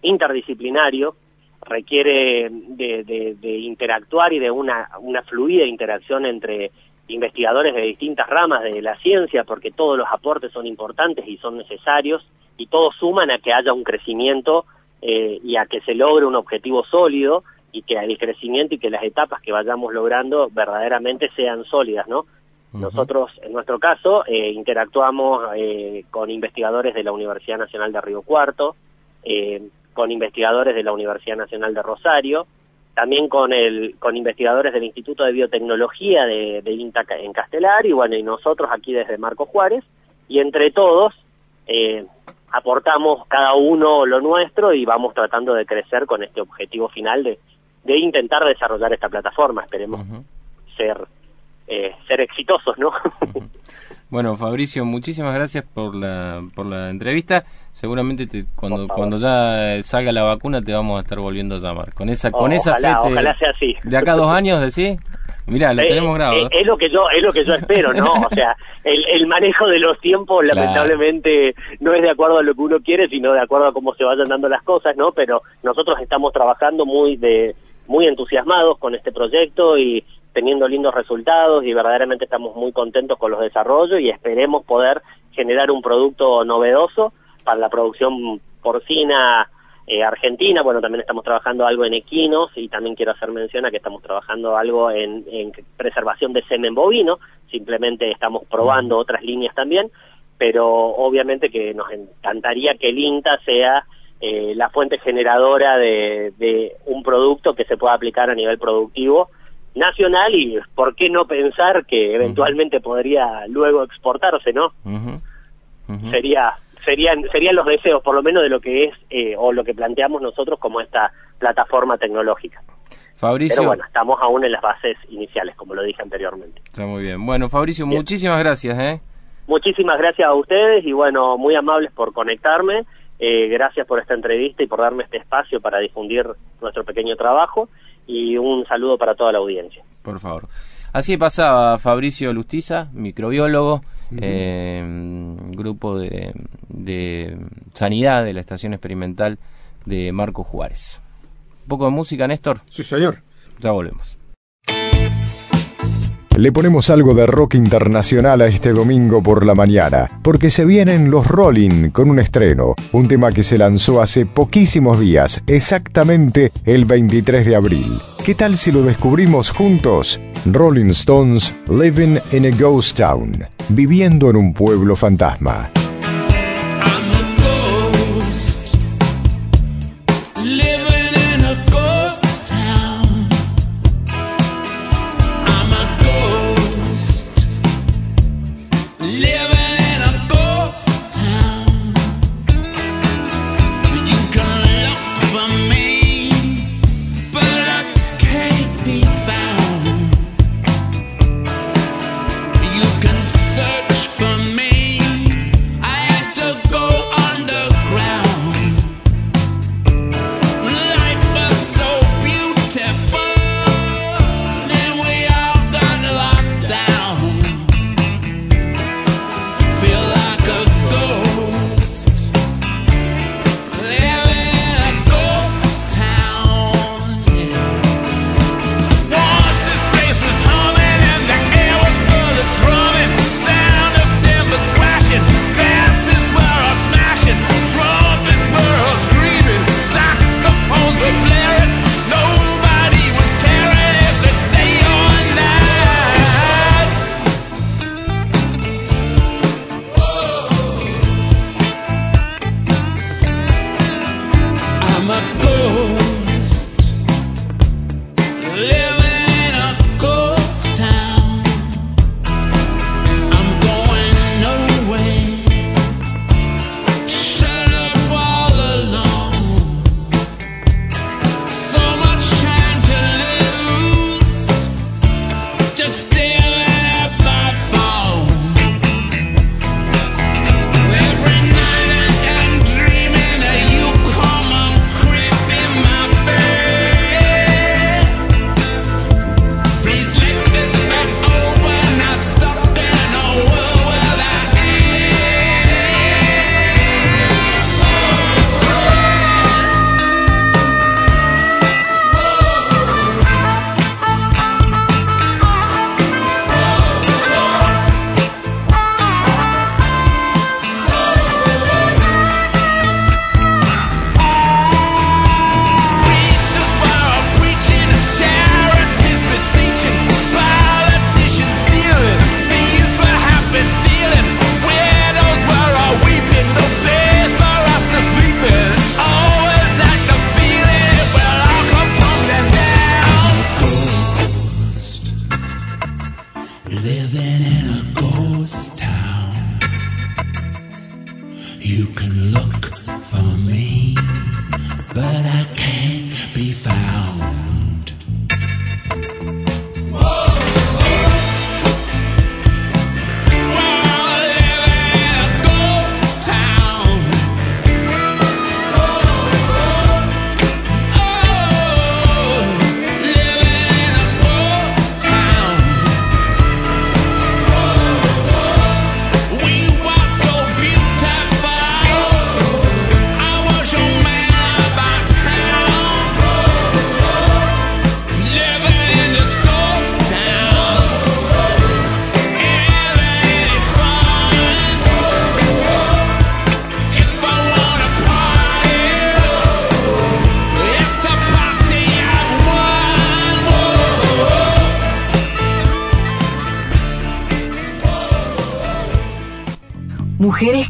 interdisciplinario, requiere de, de, interactuar y de una, una fluida interacción entre investigadores de distintas ramas de la ciencia, porque todos los aportes son importantes y son necesarios, y todos suman a que haya un crecimiento eh, y a que se logre un objetivo sólido, y que el crecimiento y que las etapas que vayamos logrando verdaderamente sean sólidas, ¿no? Nosotros, en nuestro caso, eh, interactuamos eh, con investigadores de la Universidad Nacional de Río Cuarto, con investigadores de la Universidad Nacional de Rosario, también con el con investigadores del Instituto de Biotecnología de, de INTA en Castelar y bueno y nosotros aquí desde Marco Juárez y entre todos eh, aportamos cada uno lo nuestro y vamos tratando de crecer con este objetivo final de, de intentar desarrollar esta plataforma. Esperemos ser eh, ser exitosos no Bueno, Fabricio, muchísimas gracias por la, por la entrevista. Seguramente cuando, cuando ya salga la vacuna te vamos a estar volviendo a llamar. Con esa, con esa fe ojalá sea así. De acá a dos años, decís. Mira, lo eh, tenemos grabado. Eh, es lo que yo, es lo que yo espero, ¿no? O sea, el, el manejo de los tiempos, lamentablemente, no es de acuerdo a lo que uno quiere, sino de acuerdo a cómo se vayan dando las cosas, ¿no? Pero nosotros estamos trabajando muy de, muy entusiasmados con este proyecto y teniendo lindos resultados y verdaderamente estamos muy contentos con los desarrollos y esperemos poder generar un producto novedoso para la producción porcina eh, argentina. Bueno, también estamos trabajando algo en equinos y también quiero hacer mención a que estamos trabajando algo en, preservación de semen bovino. Simplemente estamos probando otras líneas también, pero obviamente que nos encantaría que el INTA sea eh, la fuente generadora de, de un producto que se pueda aplicar a nivel productivo nacional y por qué no pensar que eventualmente podría luego exportarse, ¿no? Sería serían serían los deseos por lo menos de lo que es eh, o lo que planteamos nosotros como esta plataforma tecnológica. Fabricio. Pero bueno, estamos aún en las bases iniciales, como lo dije anteriormente. Está muy bien. Bueno, Fabricio, muchísimas gracias. ¿eh? Muchísimas gracias a ustedes y bueno, muy amables por conectarme. Eh, gracias por esta entrevista y por darme este espacio para difundir nuestro pequeño trabajo y un saludo para toda la audiencia. Por favor. Así pasaba Fabricio Lustiza, microbiólogo, eh, grupo de, de sanidad de la estación experimental de Marco Juárez. ¿Un poco de música, Néstor? Sí, señor. Ya volvemos. Le ponemos algo de rock internacional a este domingo por la mañana, porque se vienen los Rolling con un estreno, un tema que se lanzó hace poquísimos días, exactamente el 23 de abril. ¿Qué tal si lo descubrimos juntos? Rolling Stones Living in a Ghost Town, viviendo en un pueblo fantasma.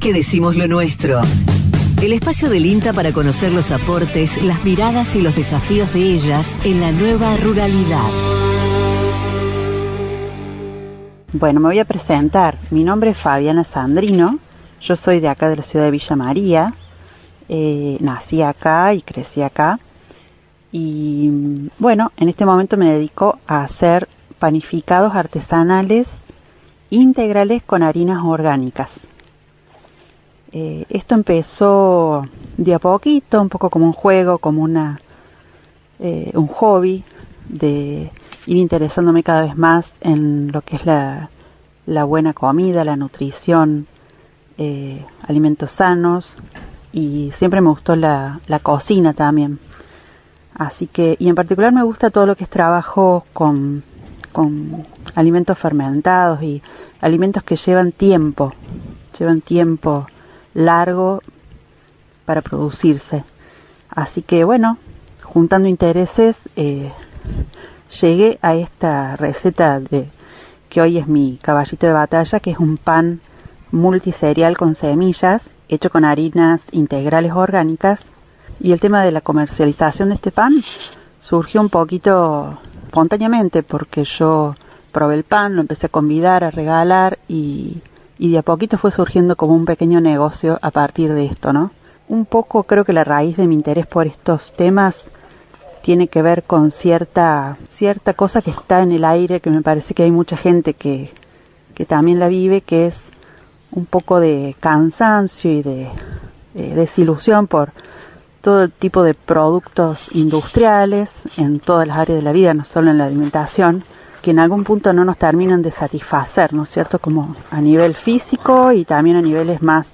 Que decimos lo nuestro. El espacio del INTA para conocer los aportes, las miradas y los desafíos de ellas en la nueva ruralidad. Bueno, me voy a presentar. Mi nombre es Fabiana Sandrino. Yo soy de acá de la ciudad de Villa María. Eh, nací acá y crecí acá. Y bueno, en este momento me dedico a hacer panificados artesanales integrales con harinas orgánicas. Eh, esto empezó de a poquito, un poco como un juego, como una eh, un hobby de ir interesándome cada vez más en lo que es la, buena comida, la nutrición, eh, alimentos sanos y siempre me gustó la, cocina también. Así que, y en particular me gusta todo lo que es trabajo con, con alimentos fermentados y alimentos que llevan tiempo, llevan tiempo largo para producirse. Así que bueno, juntando intereses, eh, llegué a esta receta de que hoy es mi caballito de batalla, que es un pan multiserial con semillas, hecho con harinas integrales orgánicas. Y el tema de la comercialización de este pan surgió un poquito espontáneamente porque yo probé el pan, lo empecé a convidar, a regalar y, y de a poquito fue surgiendo como un pequeño negocio a partir de esto, ¿no? Un poco creo que la raíz de mi interés por estos temas tiene que ver con cierta, cierta cosa que está en el aire, que me parece que hay mucha gente que, que también la vive, que es un poco de cansancio y de desilusión por todo el tipo de productos industriales en todas las áreas de la vida, no solo en la alimentación, que en algún punto no nos terminan de satisfacer, ¿no es cierto? Como a nivel físico y también a niveles más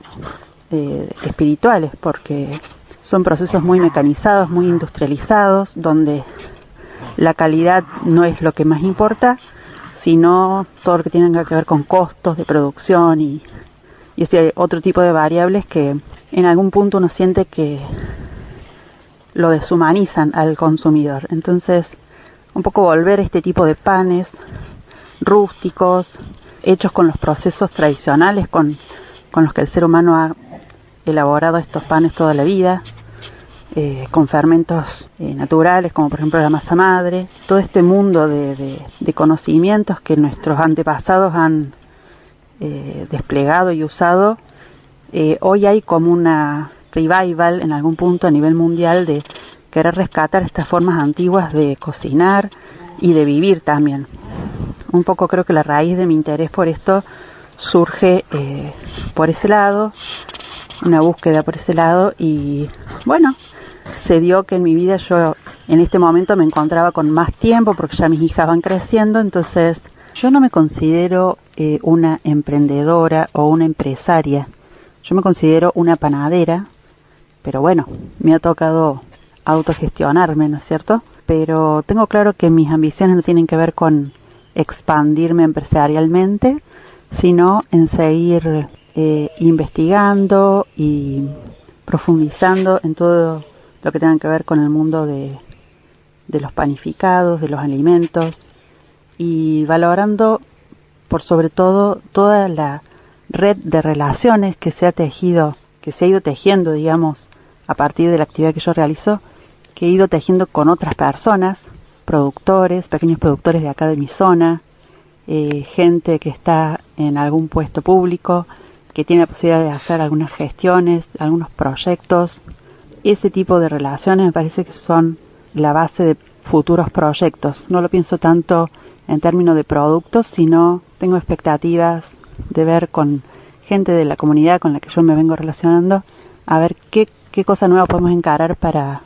eh, espirituales, porque son procesos muy mecanizados, muy industrializados, donde la calidad no es lo que más importa, sino todo lo que tiene que ver con costos de producción y, y ese otro tipo de variables que en algún punto uno siente que lo deshumanizan al consumidor. Entonces, un poco volver a este tipo de panes rústicos, hechos con los procesos tradicionales con, con los que el ser humano ha elaborado estos panes toda la vida, eh, con fermentos eh, naturales, como por ejemplo la masa madre, todo este mundo de, de, conocimientos que nuestros antepasados han eh, desplegado y usado, hoy hay como una revival en algún punto a nivel mundial de querer rescatar estas formas antiguas de cocinar y de vivir también. Un poco creo que la raíz de mi interés por esto surge por ese lado, una búsqueda por ese lado y bueno, se dio que en mi vida yo en este momento me encontraba con más tiempo porque ya mis hijas van creciendo, entonces yo no me considero eh, una emprendedora o una empresaria, yo me considero una panadera, pero bueno, me ha tocado autogestionarme, ¿no es cierto? Pero tengo claro que mis ambiciones no tienen que ver con expandirme empresarialmente, sino en seguir eh, investigando y profundizando en todo lo que tenga que ver con el mundo de, de los panificados, de los alimentos y valorando por sobre todo toda la red de relaciones que se ha tejido, que se ha ido tejiendo, digamos, a partir de la actividad que yo realizo, que he ido tejiendo con otras personas, productores, pequeños productores de acá de mi zona, eh, gente que está en algún puesto público, que tiene la posibilidad de hacer algunas gestiones, algunos proyectos. Ese tipo de relaciones me parece que son la base de futuros proyectos. No lo pienso tanto en términos de productos, sino tengo expectativas de ver con gente de la comunidad con la que yo me vengo relacionando, a ver qué, qué cosa nueva podemos encarar para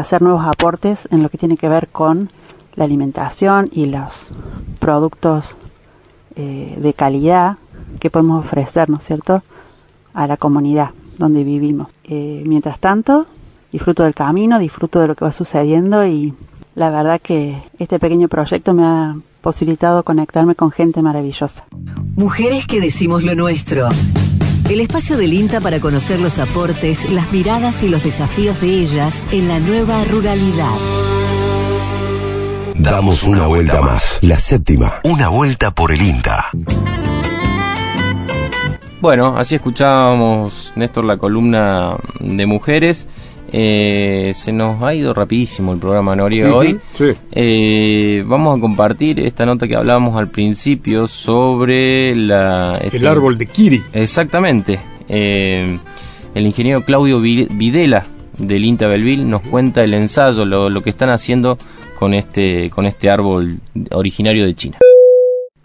hacer nuevos aportes en lo que tiene que ver con la alimentación y los productos eh, de calidad que podemos ofrecer, ¿no es cierto?, a la comunidad donde vivimos. Eh, mientras tanto, disfruto del camino, disfruto de lo que va sucediendo y la verdad que este pequeño proyecto me ha posibilitado conectarme con gente maravillosa. Mujeres que decimos lo nuestro. El espacio del INTA para conocer los aportes, las miradas y los desafíos de ellas en la nueva ruralidad. Damos una vuelta más. La séptima. Una vuelta por el INTA. Bueno, así escuchábamos, Néstor, la columna de mujeres. Eh, se nos ha ido rapidísimo el programa Noriega hoy. Eh, vamos a compartir esta nota que hablábamos al principio sobre la, el este, árbol de Kiri. Exactamente. Eh, el ingeniero Claudio Videla del INTA Belville nos cuenta el ensayo, lo, lo, que están haciendo con este, con este árbol originario de China.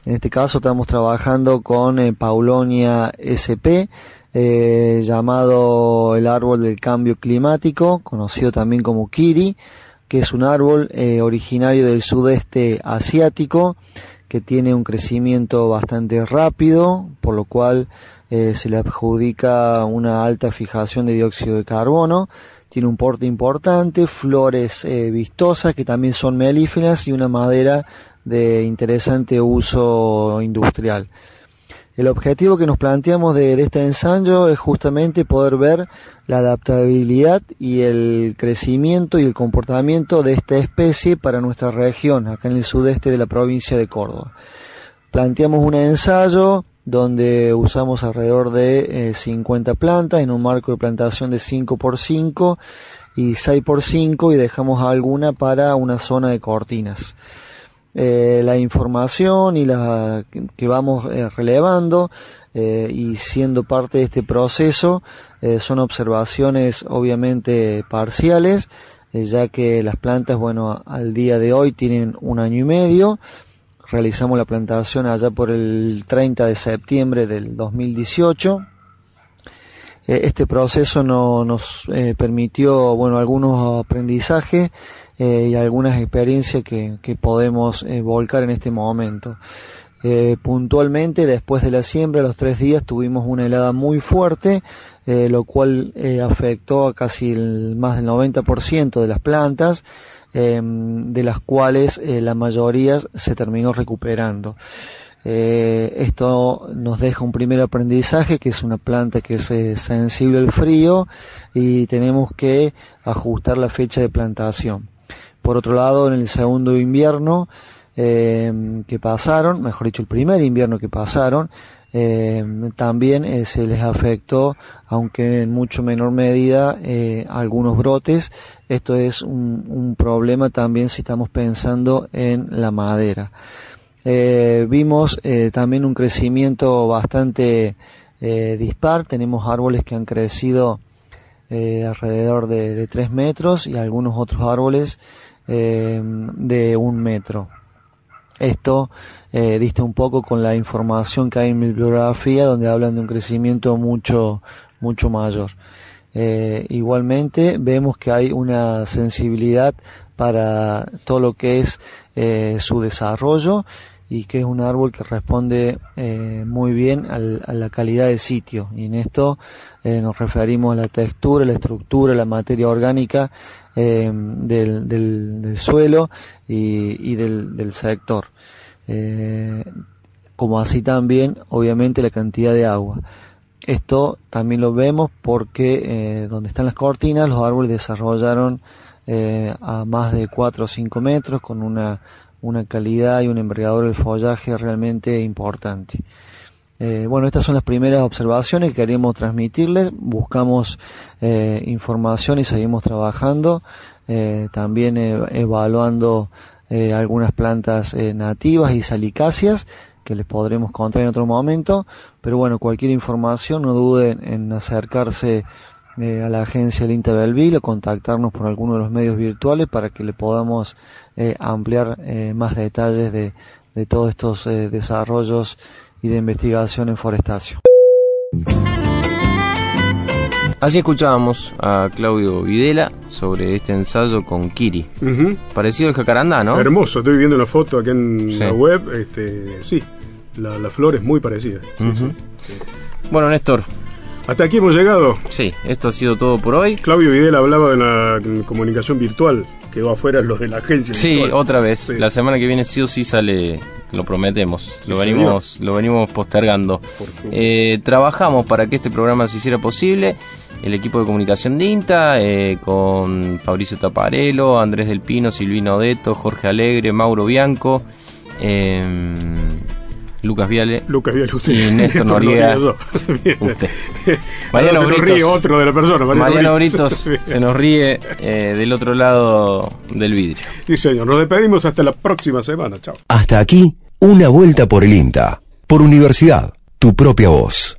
En este caso estamos trabajando con Paulonia SP, eh, llamado el árbol del cambio climático, conocido también como Kiri, que es un árbol eh, originario del sudeste asiático que tiene un crecimiento bastante rápido, por lo cual eh, se le adjudica una alta fijación de dióxido de carbono, tiene un porte importante, flores vistosas que también son melíferas y una madera de interesante uso industrial. El objetivo que nos planteamos de, este ensayo es justamente poder ver la adaptabilidad y el crecimiento y el comportamiento de esta especie para nuestra región, acá en el sudeste de la provincia de Córdoba. Planteamos un ensayo donde usamos alrededor de 50 eh, plantas en un marco de plantación de 5x5 y 6x5 y dejamos alguna para una zona de cortinas. Eh, la información y la que vamos eh, relevando eh, y siendo parte de este proceso son observaciones obviamente parciales ya que las plantas bueno al día de hoy tienen un año y medio. Realizamos la plantación allá por el 30 de septiembre del 2018 este proceso no, nos permitió bueno algunos aprendizajes eh, y algunas experiencias que, que podemos eh, volcar en este momento. Eh, puntualmente, después de la siembra, los tres días tuvimos una helada muy fuerte, lo cual afectó a casi más del 90% de las plantas, de las cuales la mayoría se terminó recuperando. esto nos deja un primer aprendizaje que es una planta que es sensible al frío y tenemos que ajustar la fecha de plantación. Por otro lado, en el segundo invierno eh, que pasaron, mejor dicho, el primer invierno que pasaron, eh, también eh, se les afectó, aunque en mucho menor medida, algunos brotes. Esto es un, problema también si estamos pensando en la madera. vimos también un crecimiento bastante dispar. Tenemos árboles que han crecido alrededor de, de 3 metros y algunos otros árboles eh, de un metro. Esto eh, diste un poco con la información que hay en mi bibliografía donde hablan de un crecimiento mucho, mucho mayor. Eh, igualmente vemos que hay una sensibilidad para todo lo que es su desarrollo y que es un árbol que responde muy bien al, a la calidad de sitio y en esto nos referimos a la textura, la estructura, la materia orgánica eh, del, del, suelo y, del, del, sector. Eh, como así también, obviamente, la cantidad de agua. Esto también lo vemos porque eh, donde están las cortinas, los árboles desarrollaron a más de 4 o 5 metros con una, una calidad y un envergadura del follaje realmente importante. Eh, bueno, estas son las primeras observaciones que queremos transmitirles. Buscamos eh, información y seguimos trabajando, eh, también evaluando algunas plantas nativas y salicáceas que les podremos contar en otro momento. Pero bueno, cualquier información no duden en acercarse a la agencia del INTA Belville o contactarnos por alguno de los medios virtuales para que le podamos ampliar más detalles de, de todos estos desarrollos y de investigación en forestación. Así escuchábamos a Claudio Videla sobre este ensayo con Kiri. Parecido al jacarandá, ¿no? Hermoso, estoy viendo la foto aquí en la web. Este, sí, la, flor es muy parecida. Bueno, Néstor. Hasta aquí hemos llegado. Sí, esto ha sido todo por hoy. Claudio Videla hablaba de la comunicación virtual quedó afuera los de la agencia. Sí, otra vez. La semana que viene sí o sí sale, lo prometemos. lo venimos, lo venimos postergando. Eh, trabajamos para que este programa se hiciera posible. El equipo de comunicación de INTA, eh, con Fabricio Taparelo, Andrés del Pino, Silvino Deto, Jorge Alegre, Mauro Bianco. Em, Lucas Viale. Lucas Viale, usted. Y Néstor Noriega. usted. Mariano se ríe otro de la persona. Mariano, Britos se nos ríe eh, del otro lado del vidrio. Sí, señor. Nos despedimos hasta la próxima semana. Chao. Hasta aquí, una vuelta por el INTA. Por Universidad, tu propia voz.